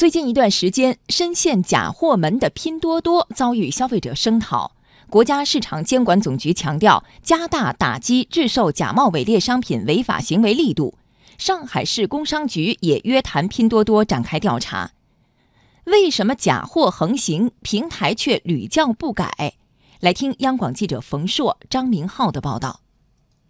最近一段时间，深陷假货门的拼多多遭遇消费者声讨。国家市场监管总局强调，加大打击制售假冒伪劣商品违法行为力度。上海市工商局也约谈拼多多展开调查。为什么假货横行，平台却屡教不改？来听央广记者冯硕、张明浩的报道。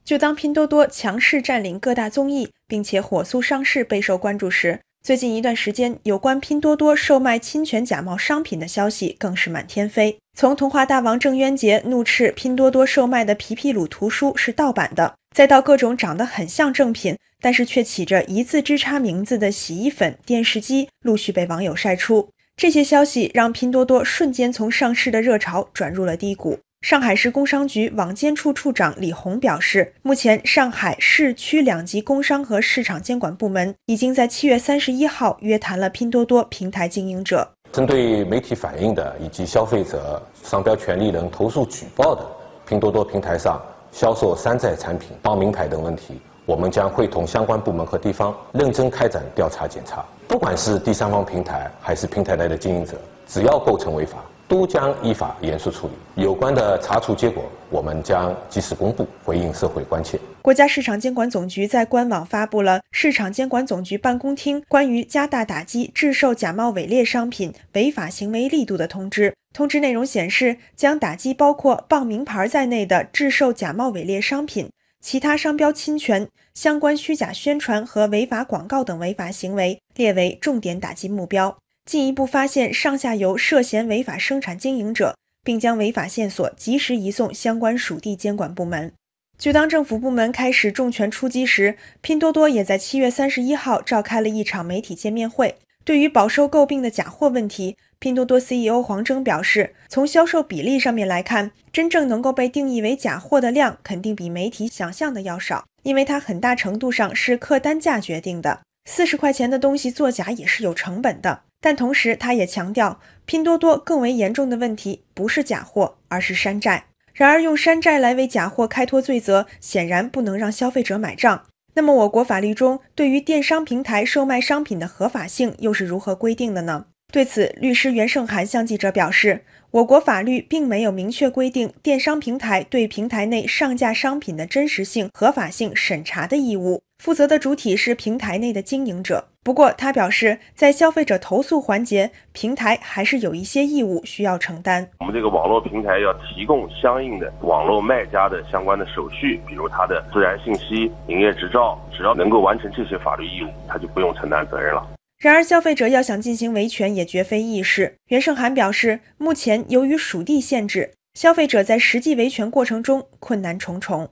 就当拼多多强势占领各大综艺，并且火速上市备受关注时，最近一段时间，有关拼多多售卖侵权假冒商品的消息更是满天飞。从童话大王郑渊洁怒斥拼多多售卖的皮皮鲁图书是盗版的，再到各种长得很像正品，但是却起着一字之差名字的洗衣粉、电视机，陆续被网友晒出。这些消息让拼多多瞬间从上市的热潮转入了低谷。上海市工商局网监处处长李红表示，目前上海市区两级工商和市场监管部门已经在七月三十一号约谈了拼多多平台经营者。针对媒体反映的以及消费者、商标权利人投诉举报的拼多多平台上销售山寨产品、报名牌等问题，我们将会同相关部门和地方认真开展调查检查。不管是第三方平台还是平台内的经营者，只要构成违法。都将依法严肃处理有关的查处结果，我们将及时公布，回应社会关切。国家市场监管总局在官网发布了《市场监管总局办公厅关于加大打击制售假冒伪劣商品违法行为力度的通知》。通知内容显示，将打击包括傍名牌在内的制售假冒伪劣商品、其他商标侵权、相关虚假宣传和违法广告等违法行为，列为重点打击目标。进一步发现上下游涉嫌违法生产经营者，并将违法线索及时移送相关属地监管部门。就当政府部门开始重拳出击时，拼多多也在七月三十一号召开了一场媒体见面会。对于饱受诟病的假货问题，拼多多 CEO 黄峥表示，从销售比例上面来看，真正能够被定义为假货的量肯定比媒体想象的要少，因为它很大程度上是客单价决定的。四十块钱的东西作假也是有成本的。但同时，他也强调，拼多多更为严重的问题不是假货，而是山寨。然而，用山寨来为假货开脱罪责，显然不能让消费者买账。那么，我国法律中对于电商平台售卖商品的合法性又是如何规定的呢？对此，律师袁胜涵向记者表示，我国法律并没有明确规定电商平台对平台内上架商品的真实性、合法性审查的义务。负责的主体是平台内的经营者。不过，他表示，在消费者投诉环节，平台还是有一些义务需要承担。我们这个网络平台要提供相应的网络卖家的相关的手续，比如他的自然信息、营业执照，只要能够完成这些法律义务，他就不用承担责任了。然而，消费者要想进行维权，也绝非易事。袁胜寒表示，目前由于属地限制，消费者在实际维权过程中困难重重。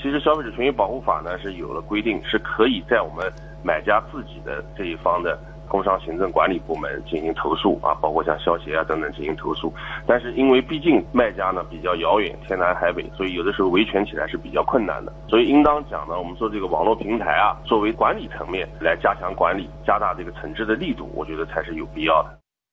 其实，消费者权益保护法呢是有了规定，是可以在我们买家自己的这一方的工商行政管理部门进行投诉啊，包括像消协啊等等进行投诉。但是，因为毕竟卖家呢比较遥远，天南海北，所以有的时候维权起来是比较困难的。所以，应当讲呢，我们说这个网络平台啊，作为管理层面来加强管理，加大这个惩治的力度，我觉得才是有必要的。